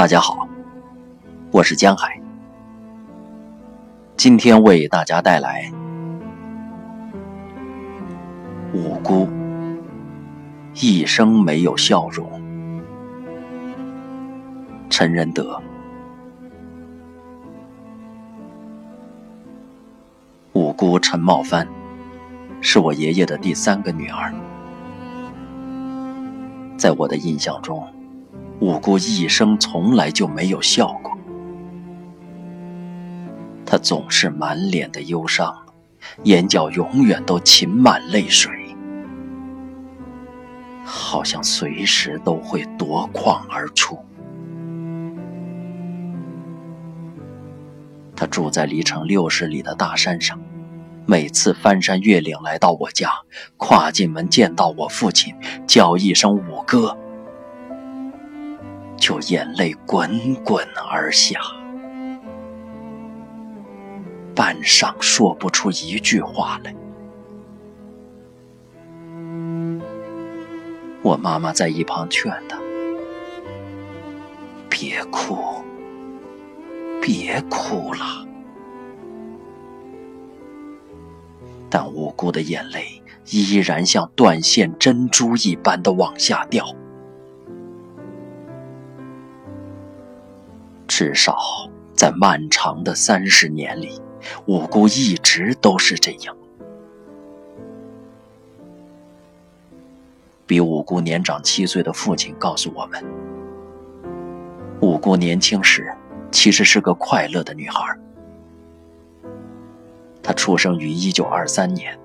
大家好，我是江海，今天为大家带来五姑一生没有笑容。陈仁德，五姑陈茂帆是我爷爷的第三个女儿，在我的印象中。五姑一生从来就没有笑过，她总是满脸的忧伤，眼角永远都噙满泪水，好像随时都会夺眶而出。她住在离城六十里的大山上，每次翻山越岭来到我家，跨进门见到我父亲，叫一声“五哥”。就眼泪滚滚而下，半晌说不出一句话来。我妈妈在一旁劝他：“别哭，别哭了。”但无辜的眼泪依然像断线珍珠一般的往下掉。至少在漫长的三十年里，五姑一直都是这样。比五姑年长七岁的父亲告诉我们，五姑年轻时其实是个快乐的女孩。她出生于一九二三年，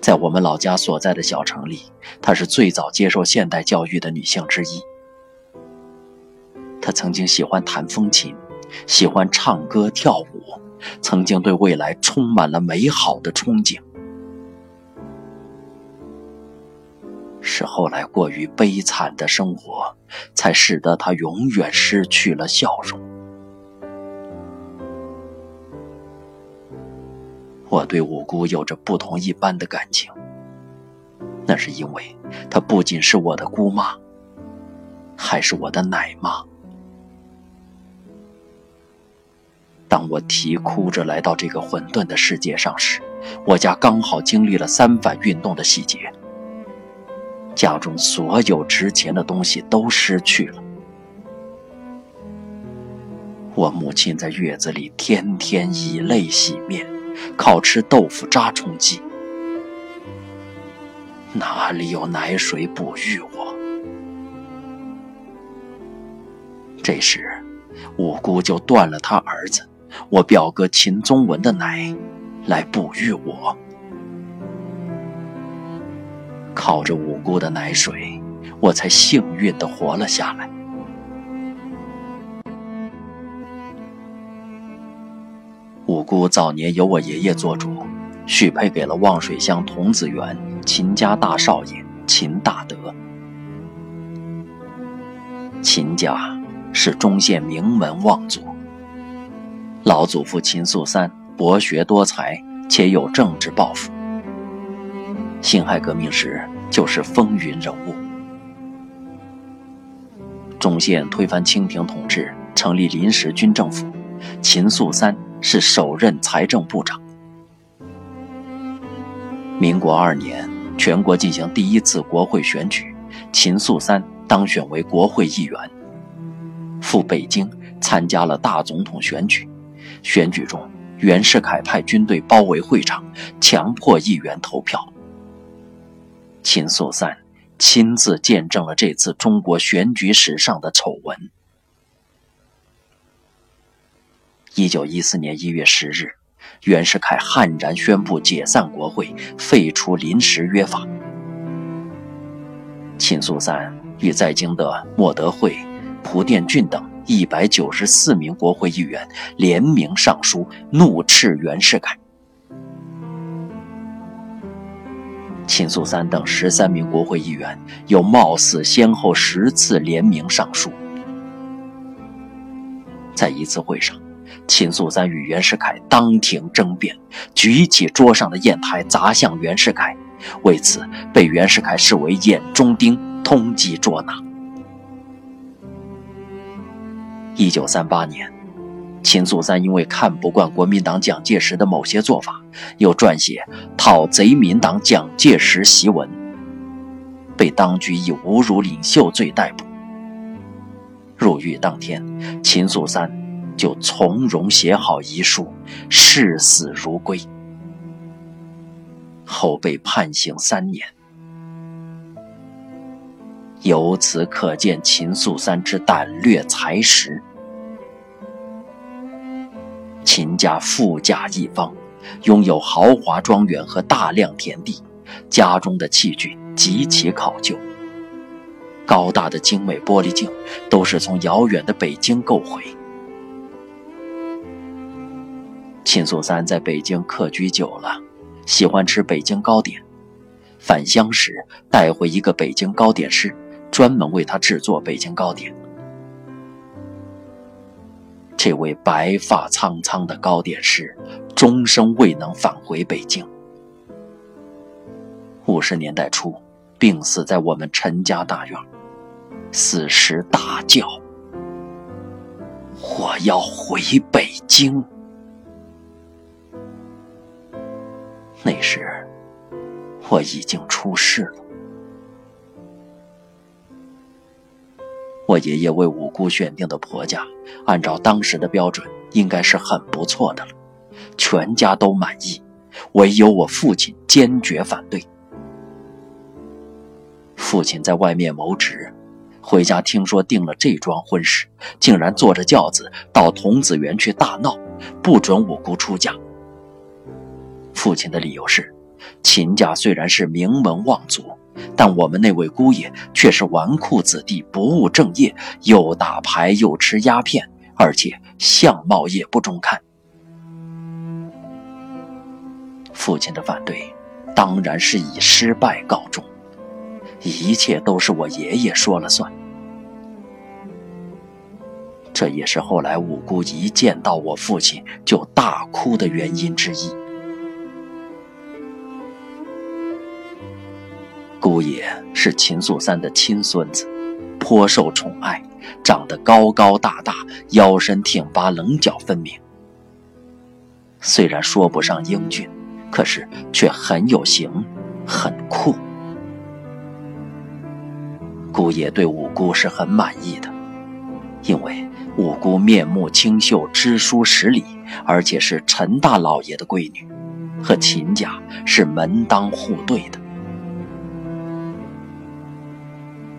在我们老家所在的小城里，她是最早接受现代教育的女性之一。他曾经喜欢弹风琴，喜欢唱歌跳舞，曾经对未来充满了美好的憧憬。是后来过于悲惨的生活，才使得他永远失去了笑容。我对五姑有着不同一般的感情，那是因为她不仅是我的姑妈，还是我的奶妈。当我啼哭着来到这个混沌的世界上时，我家刚好经历了三反运动的细节，家中所有值钱的东西都失去了。我母亲在月子里天天以泪洗面，靠吃豆腐渣充饥，哪里有奶水哺育我？这时，五姑就断了她儿子。我表哥秦宗文的奶，来哺育我。靠着五姑的奶水，我才幸运的活了下来。五姑早年由我爷爷做主，许配给了望水乡童子园秦家大少爷秦大德。秦家是中县名门望族。老祖父秦素三博学多才，且有政治抱负。辛亥革命时就是风云人物。中县推翻清廷统治，成立临时军政府，秦素三是首任财政部长。民国二年，全国进行第一次国会选举，秦素三当选为国会议员，赴北京参加了大总统选举。选举中，袁世凯派军队包围会场，强迫议员投票。秦素三亲自见证了这次中国选举史上的丑闻。一九一四年一月十日，袁世凯悍然宣布解散国会，废除临时约法。秦素三与在京的莫德惠、蒲殿俊等。一百九十四名国会议员联名上书，怒斥袁世凯。秦素三等十三名国会议员又冒死先后十次联名上书。在一次会上，秦素三与袁世凯当庭争辩，举起桌上的砚台砸向袁世凯，为此被袁世凯视为眼中钉，通缉捉拿。一九三八年，秦素三因为看不惯国民党蒋介石的某些做法，又撰写讨贼民党蒋介石檄文，被当局以侮辱领袖罪逮捕。入狱当天，秦素三就从容写好遗书，视死如归。后被判刑三年。由此可见秦素三之胆略才识。秦家富甲一方，拥有豪华庄园和大量田地，家中的器具极其考究。高大的精美玻璃镜都是从遥远的北京购回。秦素三在北京客居久了，喜欢吃北京糕点，返乡时带回一个北京糕点师。专门为他制作北京糕点。这位白发苍苍的糕点师，终生未能返回北京。五十年代初，病死在我们陈家大院。死时大叫：“我要回北京。”那时，我已经出世了。我爷爷为五姑选定的婆家，按照当时的标准，应该是很不错的了，全家都满意，唯有我父亲坚决反对。父亲在外面谋职，回家听说定了这桩婚事，竟然坐着轿子到童子园去大闹，不准五姑出嫁。父亲的理由是，秦家虽然是名门望族。但我们那位姑爷却是纨绔子弟，不务正业，又打牌又吃鸦片，而且相貌也不中看。父亲的反对当然是以失败告终，一切都是我爷爷说了算。这也是后来五姑一见到我父亲就大哭的原因之一。姑爷是秦素三的亲孙子，颇受宠爱，长得高高大大，腰身挺拔，棱角分明。虽然说不上英俊，可是却很有型，很酷。姑爷对五姑是很满意的，因为五姑面目清秀，知书识礼，而且是陈大老爷的闺女，和秦家是门当户对的。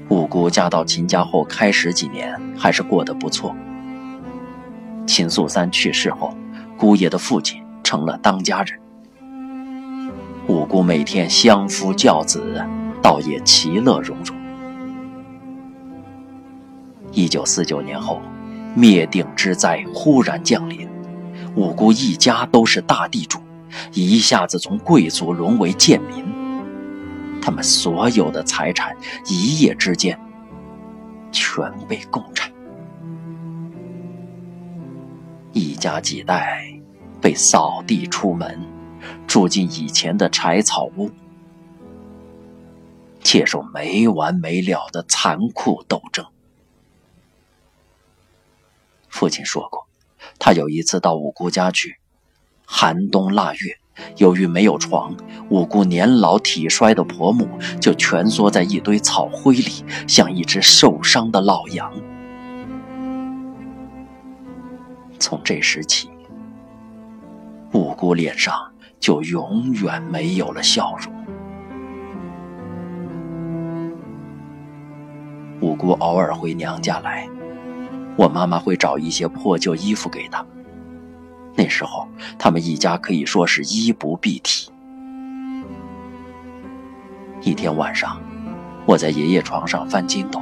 五姑嫁到秦家后，开始几年还是过得不错。秦素三去世后，姑爷的父亲成了当家人。五姑每天相夫教子，倒也其乐融融。一九四九年后，灭顶之灾忽然降临，五姑一家都是大地主，一下子从贵族沦为贱民。他们所有的财产一夜之间全被共产，一家几代被扫地出门，住进以前的柴草屋，接受没完没了的残酷斗争。父亲说过，他有一次到五姑家去，寒冬腊月。由于没有床，五姑年老体衰的婆母就蜷缩在一堆草灰里，像一只受伤的老羊。从这时起，五姑脸上就永远没有了笑容。五姑偶尔回娘家来，我妈妈会找一些破旧衣服给她。那时候，他们一家可以说是衣不蔽体。一天晚上，我在爷爷床上翻筋斗，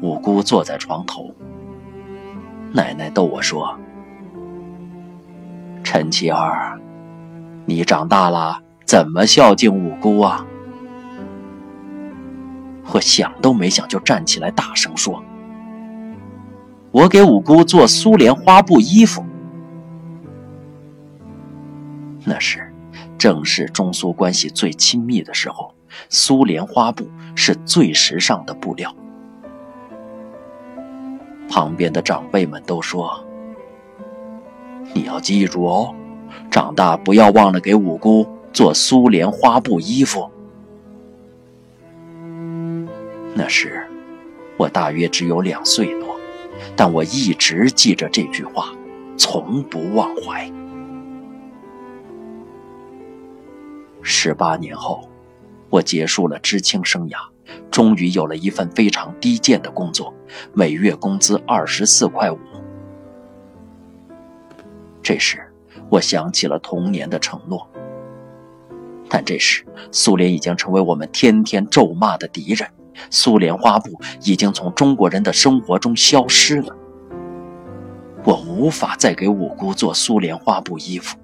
五姑坐在床头。奶奶逗我说：“陈七儿，你长大了怎么孝敬五姑啊？”我想都没想就站起来大声说：“我给五姑做苏联花布衣服。”那时，正是中苏关系最亲密的时候，苏联花布是最时尚的布料。旁边的长辈们都说：“你要记住哦，长大不要忘了给五姑做苏联花布衣服。”那时我大约只有两岁多，但我一直记着这句话，从不忘怀。十八年后，我结束了知青生涯。终于有了一份非常低贱的工作，每月工资二十四块五。这时，我想起了童年的承诺。但这时，苏联已经成为我们天天咒骂的敌人，苏联花布已经从中国人的生活中消失了。我无法再给五姑做苏联花布衣服，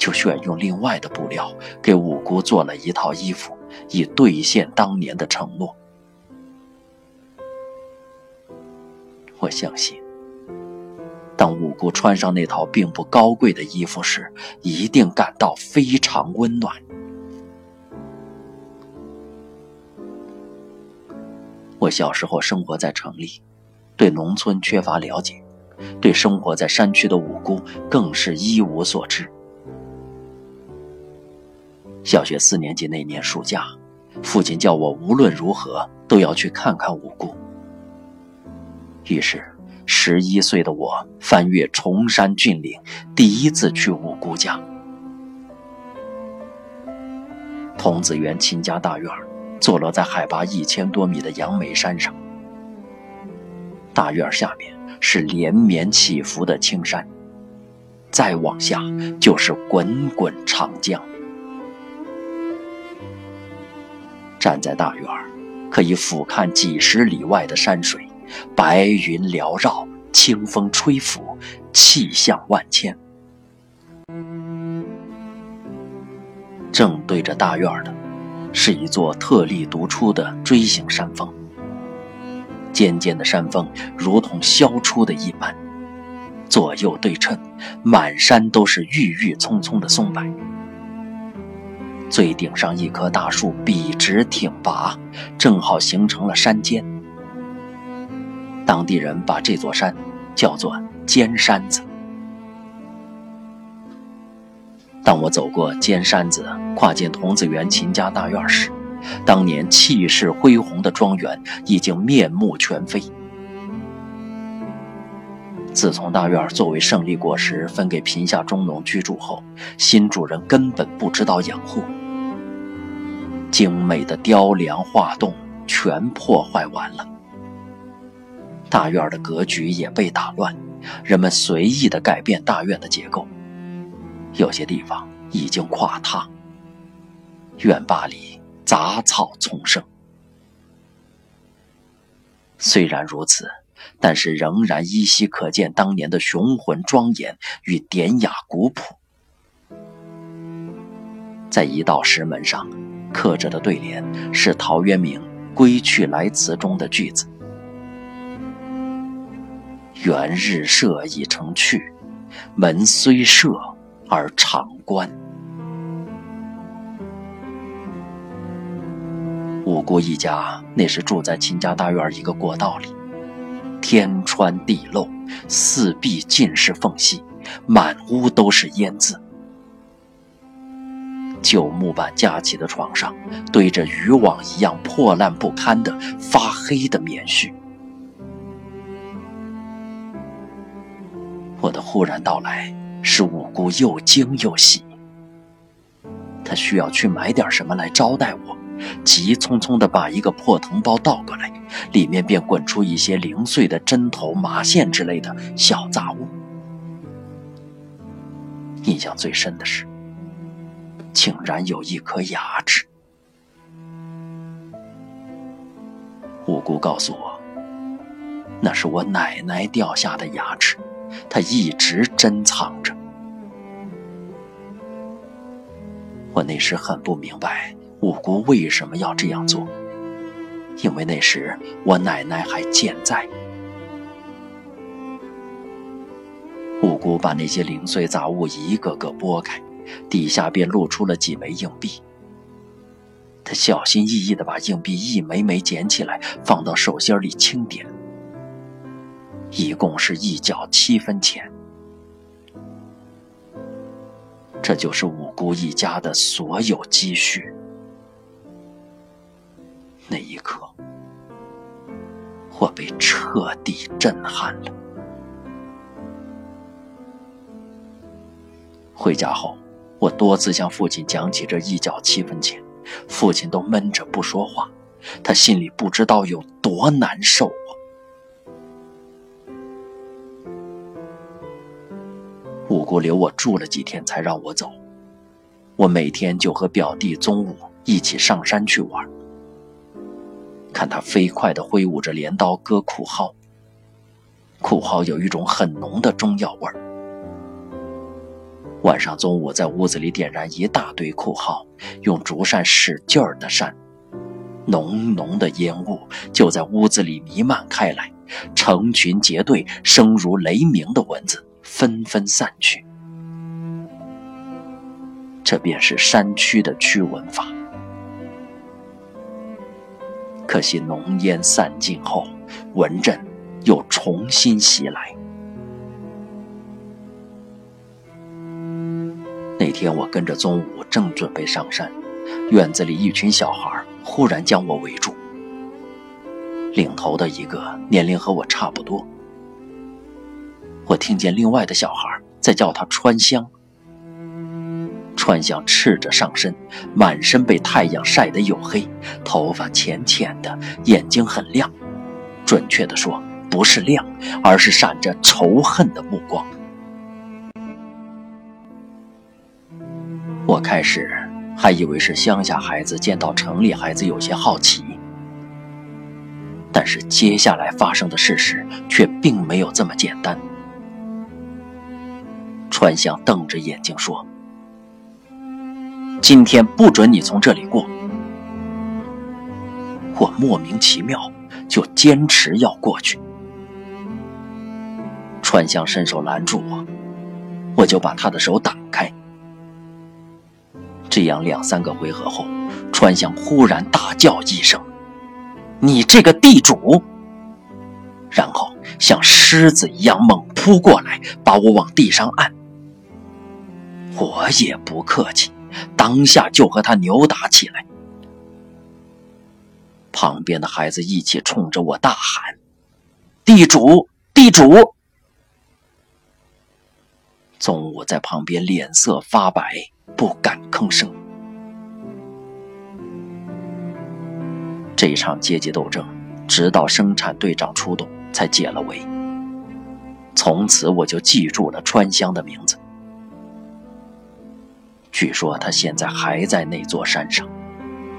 就选用另外的布料给五姑做了一套衣服。以兑现当年的承诺。我相信，当五姑穿上那套并不高贵的衣服时，一定感到非常温暖。我小时候生活在城里，对农村缺乏了解，对生活在山区的五姑更是一无所知。小学四年级那年暑假，父亲叫我无论如何都要去看看五姑。于是，十一岁的我翻越崇山峻岭，第一次去五姑家。童子园秦家大院坐落在海拔一千多米的杨梅山上，大院下面是连绵起伏的青山，再往下就是滚滚长江。站在大院儿，可以俯瞰几十里外的山水，白云缭绕，清风吹拂，气象万千。正对着大院儿的，是一座特立独出的锥形山峰，尖尖的山峰如同削出的一般，左右对称，满山都是郁郁葱葱的松柏。最顶上一棵大树笔直挺拔，正好形成了山尖。当地人把这座山叫做“尖山子”。当我走过尖山子，跨进童子园秦家大院时，当年气势恢宏的庄园已经面目全非。自从大院作为胜利果实分给贫下中农居住后，新主人根本不知道养护。精美的雕梁画栋全破坏完了，大院的格局也被打乱，人们随意的改变大院的结构，有些地方已经垮塌，院坝里杂草丛生。虽然如此，但是仍然依稀可见当年的雄浑庄严与典雅古朴，在一道石门上。刻着的对联是陶渊明《归去来辞》中的句子：“元日社已成趣，门虽设而常关。”五姑一家那时住在秦家大院一个过道里，天穿地漏，四壁尽是缝隙，满屋都是烟渍。旧木板架起的床上，堆着渔网一样破烂不堪的发黑的棉絮。我的忽然到来使五姑又惊又喜。她需要去买点什么来招待我，急匆匆地把一个破藤包倒过来，里面便滚出一些零碎的针头、麻线之类的小杂物。印象最深的是。竟然有一颗牙齿。五姑告诉我，那是我奶奶掉下的牙齿，她一直珍藏着。我那时很不明白五姑为什么要这样做，因为那时我奶奶还健在。五姑把那些零碎杂物一个个拨开。底下便露出了几枚硬币。他小心翼翼地把硬币一枚枚捡起来，放到手心里清点，一共是一角七分钱。这就是五姑一家的所有积蓄。那一刻，我被彻底震撼了。回家后，我多次向父亲讲起这一角七分钱，父亲都闷着不说话，他心里不知道有多难受啊。五姑留我住了几天，才让我走。我每天就和表弟宗武一起上山去玩，看他飞快地挥舞着镰刀割苦蒿，苦蒿有一种很浓的中药味儿。晚上，宗武在屋子里点燃一大堆苦蒿，用竹扇使劲儿的扇，浓浓的烟雾就在屋子里弥漫开来，成群结队、声如雷鸣的蚊子纷纷散去。这便是山区的驱蚊法。可惜浓烟散尽后，蚊阵又重新袭来。那天我跟着宗武，正准备上山，院子里一群小孩忽然将我围住。领头的一个年龄和我差不多，我听见另外的小孩在叫他川香。川香赤着上身，满身被太阳晒得黝黑，头发浅浅的，眼睛很亮，准确的说，不是亮，而是闪着仇恨的目光。开始还以为是乡下孩子见到城里孩子有些好奇，但是接下来发生的事实却并没有这么简单。川香瞪着眼睛说：“今天不准你从这里过。”我莫名其妙，就坚持要过去。川香伸手拦住我，我就把他的手挡开。这样两三个回合后，川香忽然大叫一声：“你这个地主！”然后像狮子一样猛扑过来，把我往地上按。我也不客气，当下就和他扭打起来。旁边的孩子一起冲着我大喊：“地主，地主！”宗武在旁边脸色发白。不敢吭声。这场阶级斗争，直到生产队长出动才解了围。从此我就记住了川香的名字。据说他现在还在那座山上，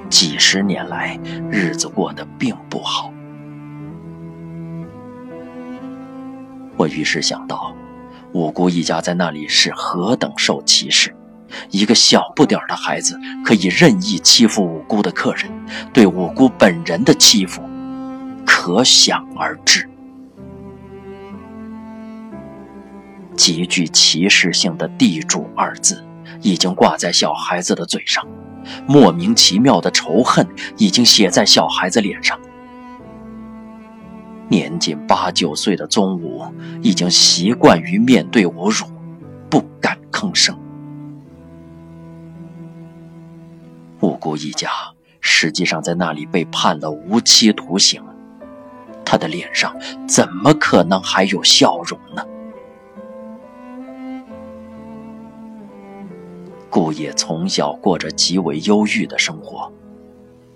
几十年来日子过得并不好。我于是想到，五姑一家在那里是何等受歧视。一个小不点的孩子可以任意欺负五姑的客人，对五姑本人的欺负，可想而知。极具歧视性的“地主”二字已经挂在小孩子的嘴上，莫名其妙的仇恨已经写在小孩子脸上。年仅八九岁的宗武已经习惯于面对侮辱，不敢吭声。五姑一家实际上在那里被判了无期徒刑，他的脸上怎么可能还有笑容呢？顾野从小过着极为忧郁的生活，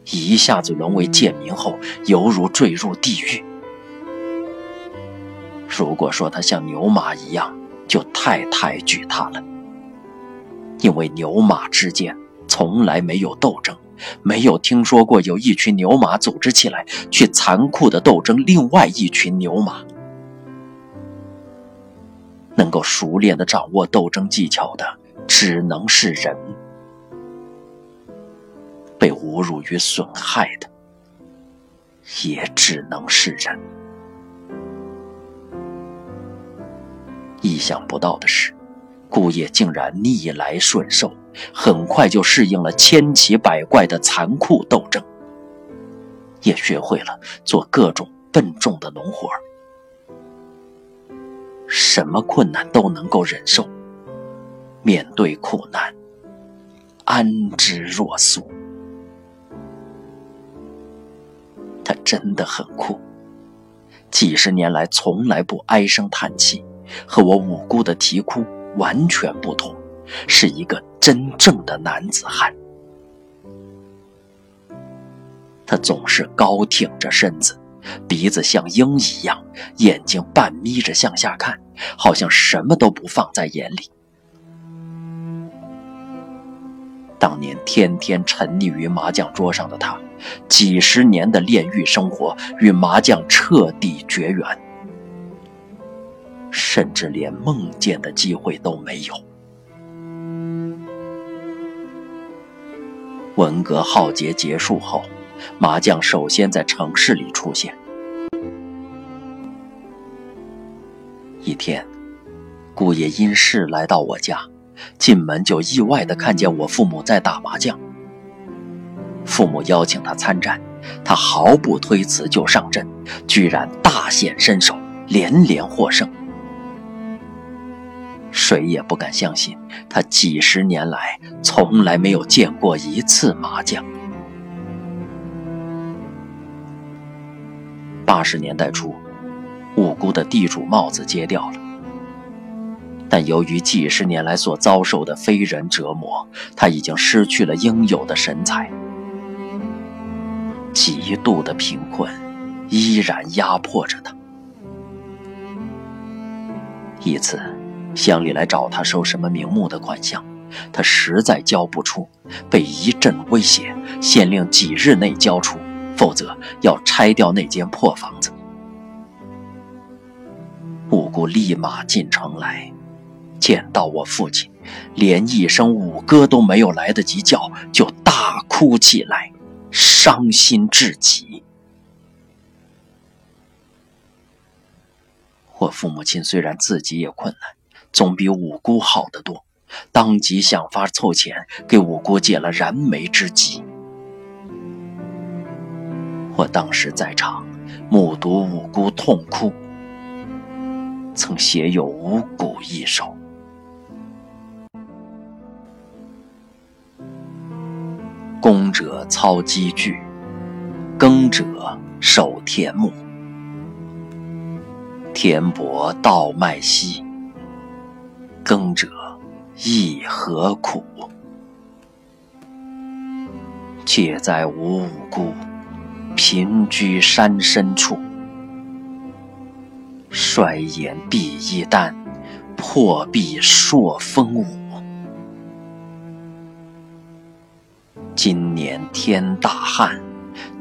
一下子沦为贱民后，犹如坠入地狱。如果说他像牛马一样，就太抬举他了，因为牛马之间。从来没有斗争，没有听说过有一群牛马组织起来去残酷的斗争另外一群牛马。能够熟练的掌握斗争技巧的，只能是人。被侮辱与损害的，也只能是人。意想不到的是。顾野竟然逆来顺受，很快就适应了千奇百怪的残酷斗争，也学会了做各种笨重的农活什么困难都能够忍受。面对苦难，安之若素。他真的很酷，几十年来从来不唉声叹气，和我无辜的啼哭完全不同，是一个真正的男子汉。他总是高挺着身子，鼻子像鹰一样，眼睛半眯着向下看，好像什么都不放在眼里。当年天天沉溺于麻将桌上的他，几十年的炼狱生活与麻将彻底绝缘，甚至连梦见的机会都没有。文革浩劫结束后，麻将首先在城市里出现。一天，姑爷因事来到我家。进门就意外地看见我父母在打麻将。父母邀请他参战，他毫不推辞就上阵，居然大显身手，连连获胜。谁也不敢相信，他几十年来从来没有见过一次麻将。八十年代初，五姑的地主帽子揭掉了。但由于几十年来所遭受的非人折磨，他已经失去了应有的神采。极度的贫困依然压迫着他。一次，乡里来找他收什么名目的款项，他实在交不出，被一阵威胁，县令几日内交出，否则要拆掉那间破房子。五姑立马进城来。见到我父亲，连一声五哥都没有来得及叫，就大哭起来，伤心至极。我父母亲虽然自己也困难，总比五姑好得多，当即想法凑钱给五姑解了燃眉之急。我当时在场，目睹五姑痛哭，曾写有五谷一首。工者操机具，耕者守田亩。田伯稻麦稀，耕者亦何苦？妾在无五姑，贫居山深处。衰眼碧衣丹，破壁朔风舞。今年天大旱，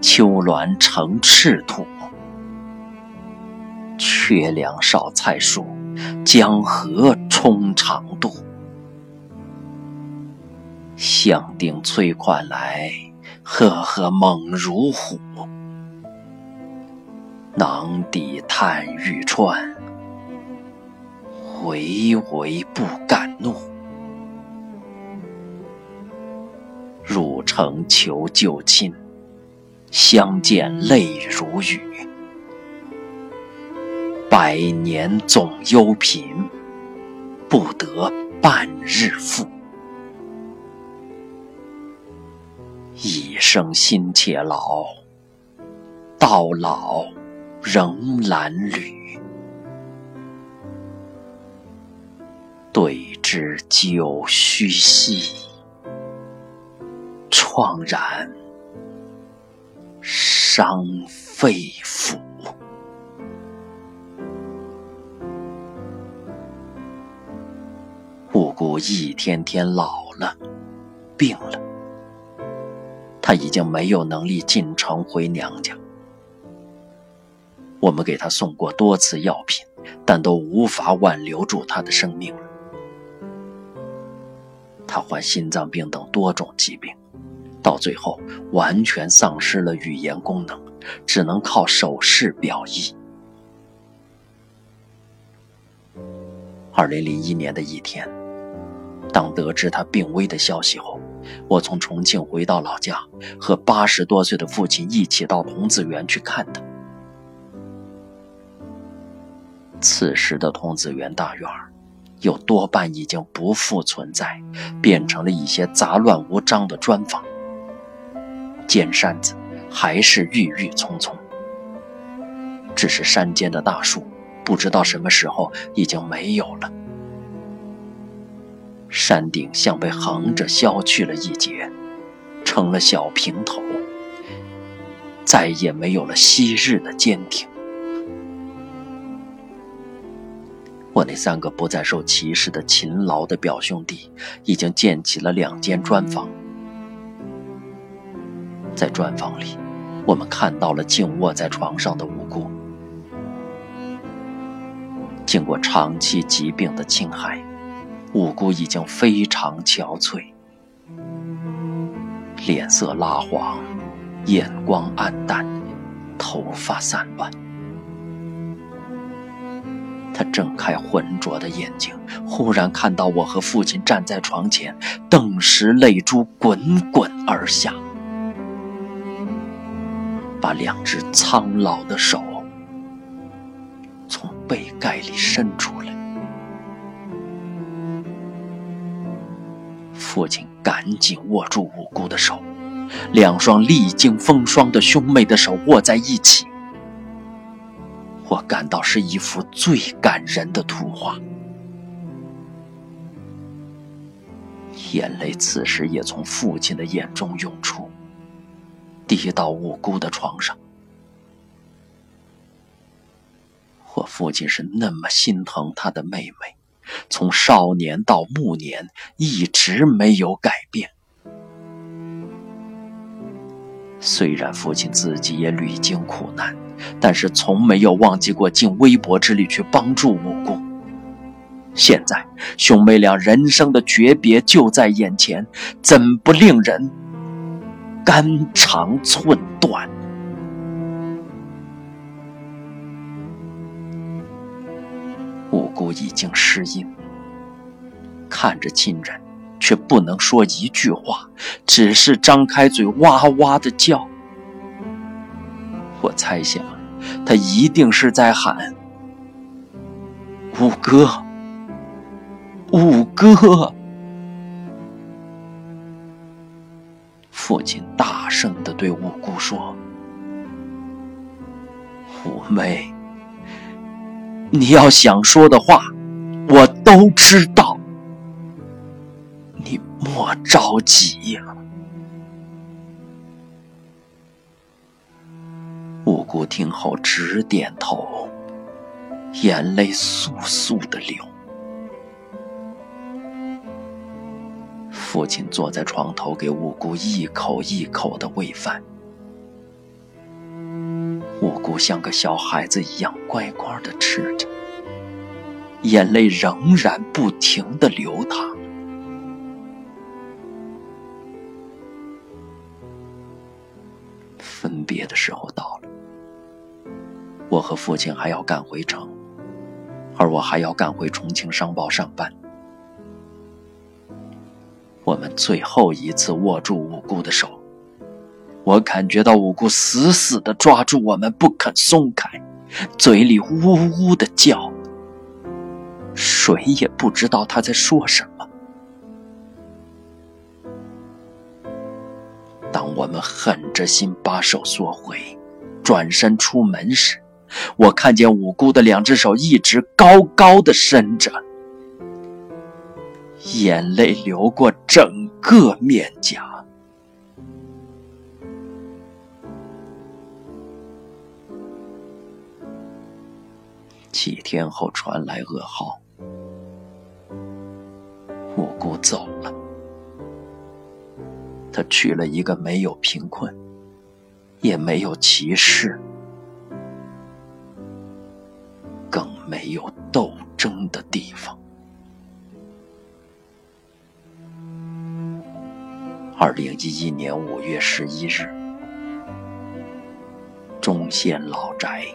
秋峦成赤土。缺粮少菜蔬，江河充长渡。响定催款来，赫赫猛如虎。囊底探玉川，唯唯不敢怒。入城求旧亲，相见泪如雨。百年总忧贫，不得半日复。一生心且劳，到老仍褴褛。对知酒须息。怆然伤肺腑。姑一天天老了，病了，她已经没有能力进城回娘家。我们给她送过多次药品，但都无法挽留住她的生命了。她患心脏病等多种疾病。到最后，完全丧失了语言功能，只能靠手势表意。二零零一年的一天，当得知他病危的消息后，我从重庆回到老家，和八十多岁的父亲一起到童子园去看他。此时的童子园大院有多半已经不复存在，变成了一些杂乱无章的砖房。尖山子还是郁郁葱葱，只是山间的大树，不知道什么时候已经没有了。山顶像被横着削去了一截，成了小平头，再也没有了昔日的坚挺。我那三个不再受歧视的勤劳的表兄弟，已经建起了两间砖房。在砖房里，我们看到了静卧在床上的无辜。经过长期疾病的侵害，五姑已经非常憔悴，脸色蜡黄，眼光暗淡，头发散乱。他睁开浑浊的眼睛，忽然看到我和父亲站在床前，顿时泪珠滚滚而下，把两只苍老的手从被盖里伸出来。父亲赶紧握住无辜的手，两双历经风霜的兄妹的手握在一起。我感到是一幅最感人的图画，眼泪此时也从父亲的眼中涌出，滴到无辜的床上。我父亲是那么心疼他的妹妹，从少年到暮年一直没有改变。虽然父亲自己也屡经苦难。但是从没有忘记过尽微薄之力去帮助五姑。现在兄妹俩人生的诀别就在眼前，怎不令人肝肠寸断？已经失音，看着亲人，却不能说一句话，只是张开嘴哇哇的叫。我猜想，他一定是在喊“五哥，五哥”。父亲大声的对五姑说：“五妹，你要想说的话，我都知道，你莫着急呀。”五姑听后直点头，眼泪簌簌的流。父亲坐在床头，给五姑一口一口的喂饭。五姑像个小孩子一样乖乖的吃着，眼泪仍然不停的流淌。分别的时候到了。我和父亲还要赶回城，而我还要赶回重庆商报上班。我们最后一次握住五姑的手，我感觉到五姑死死的抓住我们不肯松开，嘴里呜呜的叫，谁也不知道她在说什么。当我们狠着心把手缩回，转身出门时，我看见五姑的两只手一直高高的伸着，眼泪流过整个面颊。几天后传来噩耗，五姑走了，他娶了一个没有贫困，也没有歧视。更没有斗争的地方。二零一一年五月十一日，忠县老宅。